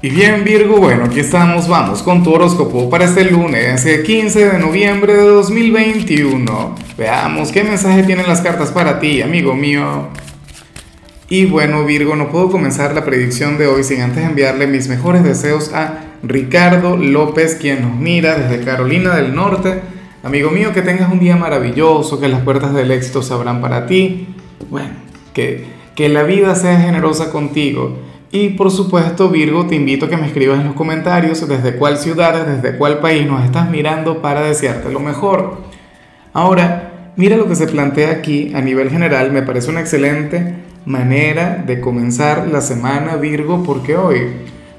Y bien Virgo, bueno, aquí estamos, vamos con tu horóscopo para este lunes, 15 eh, de noviembre de 2021. Veamos qué mensaje tienen las cartas para ti, amigo mío. Y bueno Virgo, no puedo comenzar la predicción de hoy sin antes enviarle mis mejores deseos a Ricardo López, quien nos mira desde Carolina del Norte. Amigo mío, que tengas un día maravilloso, que las puertas del éxito se abran para ti. Bueno, que, que la vida sea generosa contigo y por supuesto, Virgo, te invito a que me escribas en los comentarios desde cuál ciudad, desde cuál país nos estás mirando para desearte lo mejor. Ahora, mira lo que se plantea aquí a nivel general, me parece una excelente manera de comenzar la semana Virgo porque hoy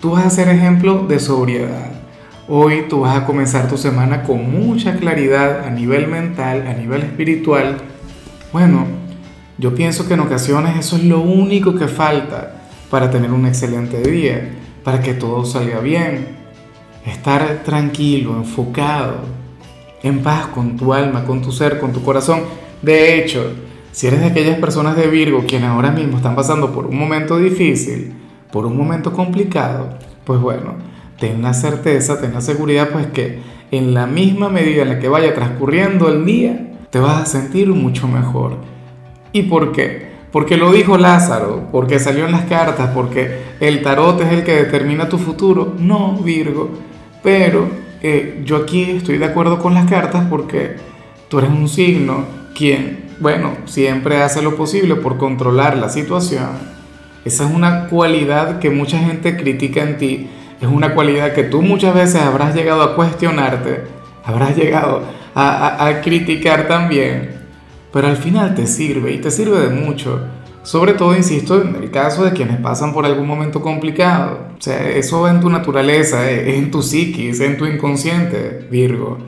tú vas a ser ejemplo de sobriedad. Hoy tú vas a comenzar tu semana con mucha claridad a nivel mental, a nivel espiritual. Bueno, yo pienso que en ocasiones eso es lo único que falta para tener un excelente día, para que todo salga bien. Estar tranquilo, enfocado, en paz con tu alma, con tu ser, con tu corazón. De hecho, si eres de aquellas personas de Virgo quienes ahora mismo están pasando por un momento difícil, por un momento complicado, pues bueno, ten la certeza, ten la seguridad, pues que en la misma medida en la que vaya transcurriendo el día, te vas a sentir mucho mejor. ¿Y por qué? Porque lo dijo Lázaro, porque salió en las cartas, porque el tarot es el que determina tu futuro. No, Virgo, pero eh, yo aquí estoy de acuerdo con las cartas porque tú eres un signo quien, bueno, siempre hace lo posible por controlar la situación. Esa es una cualidad que mucha gente critica en ti, es una cualidad que tú muchas veces habrás llegado a cuestionarte, habrás llegado a, a criticar también pero al final te sirve y te sirve de mucho. Sobre todo, insisto, en el caso de quienes pasan por algún momento complicado. O sea, eso va en tu naturaleza, eh, en tu psiquis, en tu inconsciente, Virgo.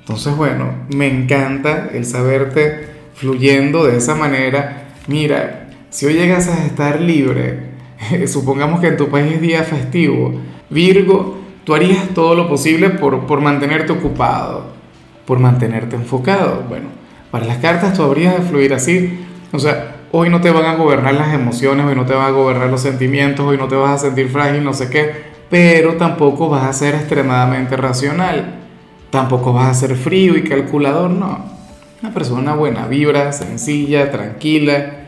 Entonces, bueno, me encanta el saberte fluyendo de esa manera. Mira, si hoy llegas a estar libre, supongamos que en tu país es día festivo, Virgo, tú harías todo lo posible por, por mantenerte ocupado, por mantenerte enfocado. Bueno, para las cartas tú habrías de fluir así. O sea, hoy no te van a gobernar las emociones, hoy no te van a gobernar los sentimientos, hoy no te vas a sentir frágil, no sé qué, pero tampoco vas a ser extremadamente racional. Tampoco vas a ser frío y calculador, no. Una persona buena vibra, sencilla, tranquila.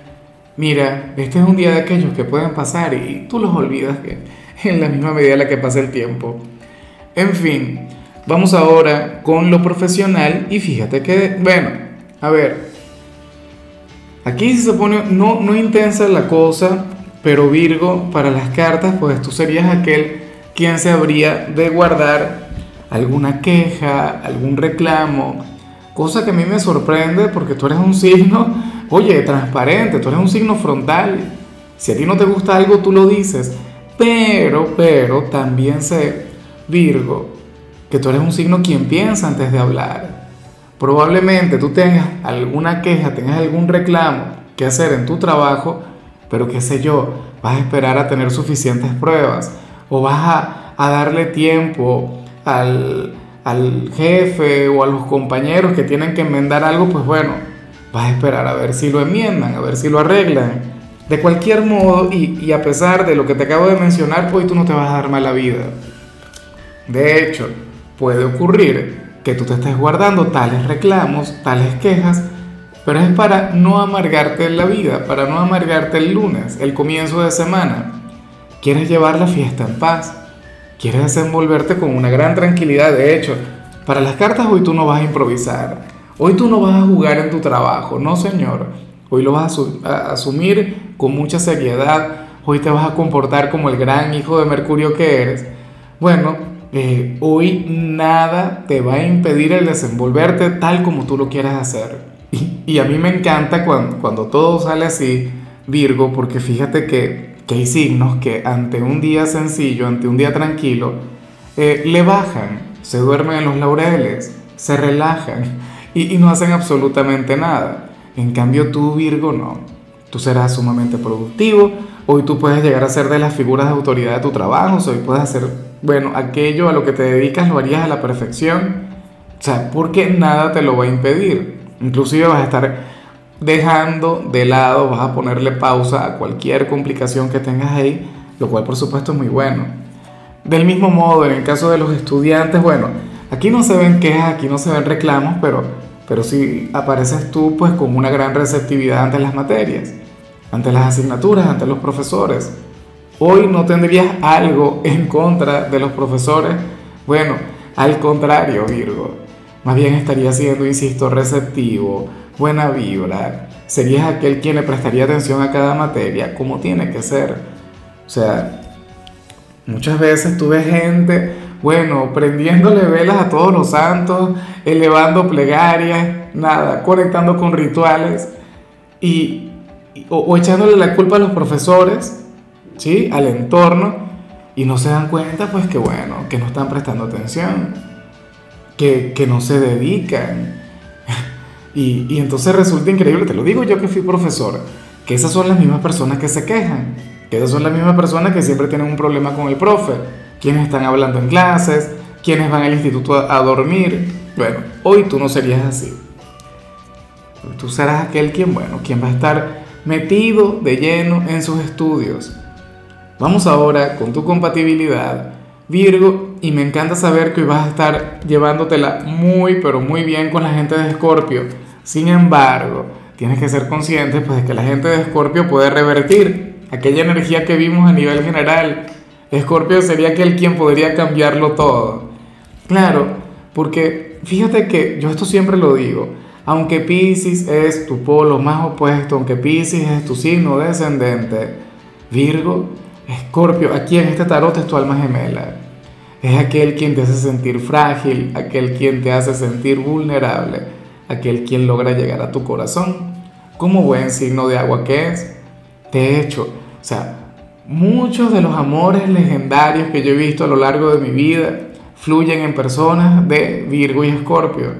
Mira, este es un día de aquellos que pueden pasar y tú los olvidas en la misma medida en la que pasa el tiempo. En fin, vamos ahora con lo profesional y fíjate que, bueno, a ver, aquí se pone no, no intensa la cosa, pero Virgo, para las cartas, pues tú serías aquel quien se habría de guardar alguna queja, algún reclamo, cosa que a mí me sorprende porque tú eres un signo, oye, transparente, tú eres un signo frontal. Si a ti no te gusta algo, tú lo dices. Pero, pero, también sé, Virgo, que tú eres un signo quien piensa antes de hablar. Probablemente tú tengas alguna queja, tengas algún reclamo que hacer en tu trabajo, pero qué sé yo, vas a esperar a tener suficientes pruebas o vas a, darle tiempo al, jefe o a los compañeros que tienen que enmendar algo, pues bueno, vas a esperar a ver si lo enmiendan, a ver si lo arreglan. De cualquier modo, y, y, a pesar de lo que te acabo de mencionar, pues tú no te vas a dar mala vida. De hecho, puede ocurrir que tú te estés guardando tales reclamos, tales quejas, pero es para no amargarte la vida, para no amargarte el lunes, el comienzo de semana. Quieres llevar la fiesta en paz, quieres desenvolverte con una gran tranquilidad. De hecho, para las cartas hoy tú no vas a improvisar, hoy tú no vas a jugar en tu trabajo, no señor. Hoy lo vas a, asumir con mucha seriedad, hoy te vas a comportar como el gran hijo de Mercurio que eres. Bueno, eh, hoy nada te va a impedir el desenvolverte tal como tú lo quieras hacer. Y, a mí me encanta cuando, cuando, todo sale así, Virgo, porque fíjate que, que, hay signos que ante un día sencillo, ante un día tranquilo, eh, le bajan, se duermen en los laureles, se relajan y, y no hacen absolutamente nada. En cambio tú, Virgo, no. Tú serás sumamente productivo. Hoy tú puedes llegar a ser de las figuras de autoridad de tu trabajo. Hoy puedes hacer bueno, aquello a lo que te dedicas lo harías a la perfección. O sea, porque nada te lo va a impedir. Inclusive vas a estar dejando de lado, vas a ponerle pausa a cualquier complicación que tengas ahí, lo cual por supuesto es muy bueno. Del mismo modo, en el caso de los estudiantes, bueno, aquí no se ven quejas, aquí no se ven reclamos, pero, pero si apareces tú pues con una gran receptividad ante las materias, ante las asignaturas, ante los profesores. Hoy no tendrías algo en contra de los profesores. Bueno, al contrario, Virgo. Más bien estarías siendo, insisto, receptivo, buena vibra. Serías aquel quien le prestaría atención a cada materia, como tiene que ser. O sea, muchas veces tú ves gente, bueno, prendiéndole velas a todos los santos, elevando plegarias, nada, conectando con rituales y, o echándole la culpa a los profesores ¿sí? al entorno y no se dan cuenta pues que bueno, que no están prestando atención, que, que no se dedican. y, y entonces resulta increíble, te lo digo yo que fui profesor, que esas son las mismas personas que se quejan, que esas son las mismas personas que siempre tienen un problema con el profe, quienes están hablando en clases, quienes van al instituto a, a dormir. Bueno, hoy tú no serías así. Tú serás aquel quien, bueno, quien va a estar metido de lleno en sus estudios Vamos ahora con tu compatibilidad, Virgo, y me encanta saber que hoy vas a estar llevándotela muy, pero muy bien con la gente de Escorpio. Sin embargo, tienes que ser consciente pues, de que la gente de Escorpio puede revertir aquella energía que vimos a nivel general. Escorpio sería aquel quien podría cambiarlo todo. Claro, porque fíjate que yo esto siempre lo digo. Aunque Pisces es tu polo más opuesto, aunque Pisces es tu signo descendente, Virgo Escorpio, aquí en este tarot es tu alma gemela. Es aquel quien te hace sentir frágil, aquel quien te hace sentir vulnerable, aquel quien logra llegar a tu corazón. Como buen signo de agua que es. De hecho, o sea, muchos de los amores legendarios que yo he visto a lo largo de mi vida fluyen en personas de Virgo y Escorpio.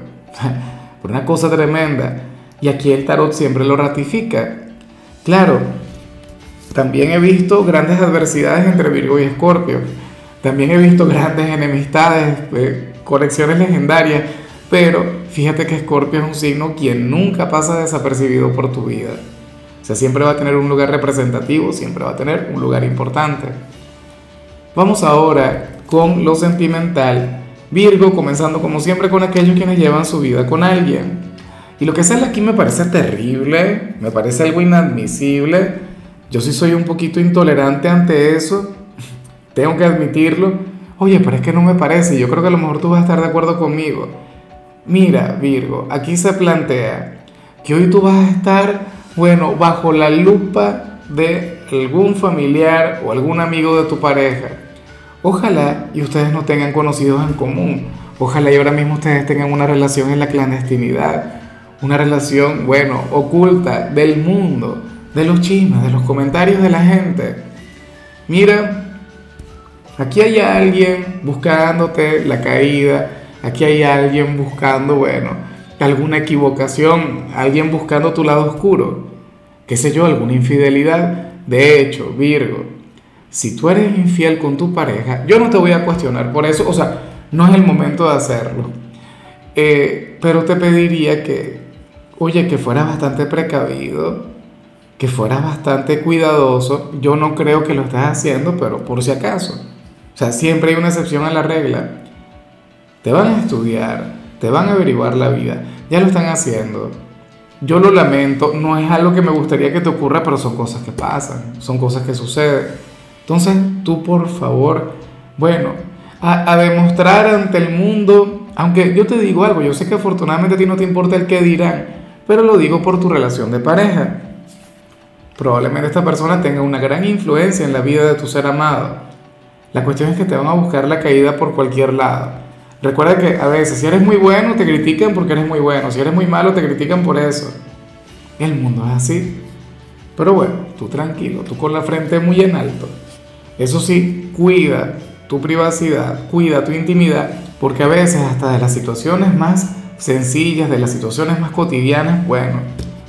Una cosa tremenda. Y aquí el tarot siempre lo ratifica. Claro, también he visto grandes adversidades entre Virgo y Escorpio. También he visto grandes enemistades, eh, colecciones legendarias. Pero fíjate que Escorpio es un signo quien nunca pasa desapercibido por tu vida. O sea, siempre va a tener un lugar representativo, siempre va a tener un lugar importante. Vamos ahora con lo sentimental. Virgo, comenzando como siempre con aquellos quienes llevan su vida con alguien. Y lo que sale aquí me parece terrible, me parece algo inadmisible yo sí soy un poquito intolerante ante eso, tengo que admitirlo. Oye, pero es que no me parece, yo creo que a lo mejor tú vas a estar de acuerdo conmigo. Mira, Virgo, aquí se plantea que hoy tú vas a estar, bueno, bajo la lupa de algún familiar o algún amigo de tu pareja. Ojalá y ustedes no tengan conocidos en común. Ojalá y ahora mismo ustedes tengan una relación en la clandestinidad. Una relación, bueno, oculta del mundo de los chismes, de los comentarios de la gente. Mira, aquí hay alguien buscándote la caída, aquí hay alguien buscando, bueno, alguna equivocación, alguien buscando tu lado oscuro, qué sé yo, alguna infidelidad. De hecho, Virgo, si tú eres infiel con tu pareja, yo no te voy a cuestionar por eso, o sea, no es el momento de hacerlo. Eh, pero te pediría que, oye, que fueras bastante precavido, que fueras bastante cuidadoso. Yo no creo que lo estés haciendo, pero por si acaso. O sea, siempre hay una excepción a la regla. Te van a estudiar, te van a averiguar la vida. Ya lo están haciendo. Yo lo lamento, no es algo que me gustaría que te ocurra, pero son cosas que pasan, son cosas que suceden. Entonces, tú por favor, bueno, a, a demostrar ante el mundo, aunque yo te digo algo, yo sé que afortunadamente a ti no te importa el que dirán, pero lo digo por tu relación de pareja Probablemente esta persona tenga una gran influencia en la vida de tu ser amado. La cuestión es que te van a buscar la caída por cualquier lado. Recuerda que a veces si eres muy bueno te critican porque eres muy bueno, si eres muy malo te critican por eso. El mundo es así. Pero bueno, tú tranquilo, tú con la frente muy en alto. Eso sí, cuida tu privacidad, cuida tu intimidad, porque a veces hasta de las situaciones más sencillas, de las situaciones más cotidianas, bueno,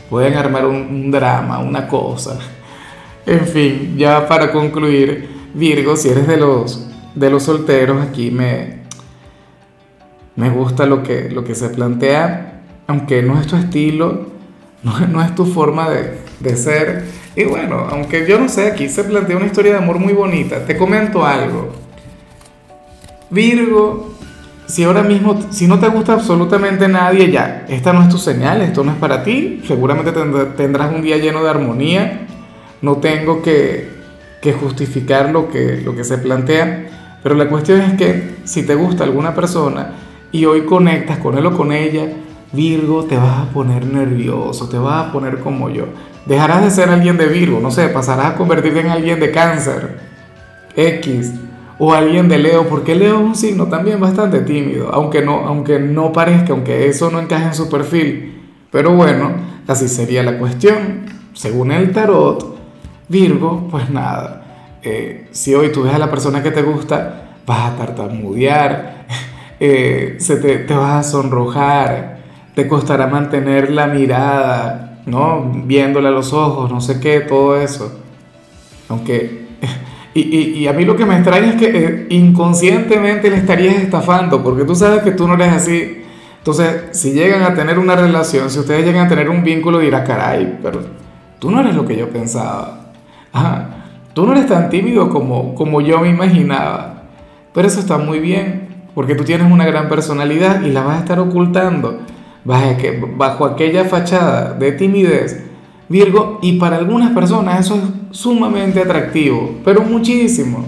pueden armar un, drama, una cosa. En fin, ya para concluir, Virgo, si eres de los, de los solteros, aquí me, me gusta lo que, lo que se plantea, aunque no es tu estilo, no, es tu forma de, de, ser. Y bueno, aunque yo no sé, aquí se plantea una historia de amor muy bonita. Te comento algo. Virgo, si ahora mismo, si no te gusta absolutamente nadie, ya, esta no es tu señal, esto no es para ti, seguramente tendrás un día lleno de armonía, no tengo que, justificar lo que, lo que se plantea, pero la cuestión es que si te gusta alguna persona y hoy conectas con él o con ella, Virgo, te vas a poner nervioso, te vas a poner como yo. Dejarás de ser alguien de Virgo, no sé, pasarás a convertirte en alguien de cáncer, X, o alguien de Leo, porque Leo es un signo también bastante tímido, aunque no, aunque no parezca, aunque eso no encaje en su perfil. Pero bueno, así sería la cuestión. Según el tarot, Virgo, pues nada, eh, si hoy tú ves a la persona que te gusta, vas a tartamudear, eh, se te, te vas a sonrojar, te costará mantener la mirada, ¿no? Viéndole a los ojos, no sé qué, todo eso. Aunque, y, y, a mí lo que me extraña es que eh, inconscientemente le estarías estafando, porque tú sabes que tú no eres así. Entonces, si llegan a tener una relación, si ustedes llegan a tener un vínculo, dirá, caray, pero tú no eres lo que yo pensaba. Ajá, tú no eres tan tímido como, como yo me imaginaba. Pero eso está muy bien, porque tú tienes una gran personalidad y la vas a estar ocultando bajo aquella fachada de timidez, Virgo, y para algunas personas eso es sumamente atractivo, pero muchísimo.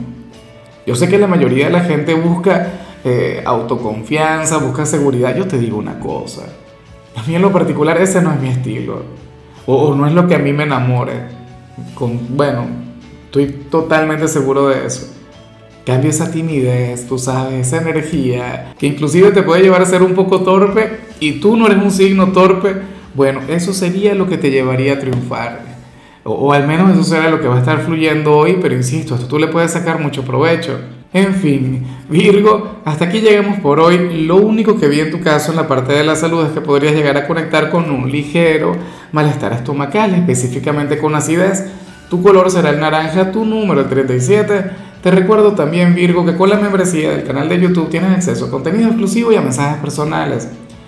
Yo sé que la mayoría de la gente busca eh, autoconfianza, busca seguridad. Yo te digo una cosa, a mí en lo particular ese no es mi estilo, o, no es lo que a mí me enamore. Con, bueno, estoy totalmente seguro de eso. Cambia esa timidez, tú sabes, esa energía, que inclusive te puede llevar a ser un poco torpe y tú no eres un signo torpe, bueno, eso sería lo que te llevaría a triunfar. O, al menos eso será lo que va a estar fluyendo hoy, pero insisto, esto tú le puedes sacar mucho provecho. En fin, Virgo, hasta aquí llegamos por hoy. Lo único que vi en tu caso en la parte de la salud es que podrías llegar a conectar con un ligero malestar estomacal, específicamente con acidez. Tu color será el naranja, tu número el 37 te recuerdo también, Virgo, que con la membresía del canal de YouTube tienes acceso a contenido exclusivo y a mensajes personales.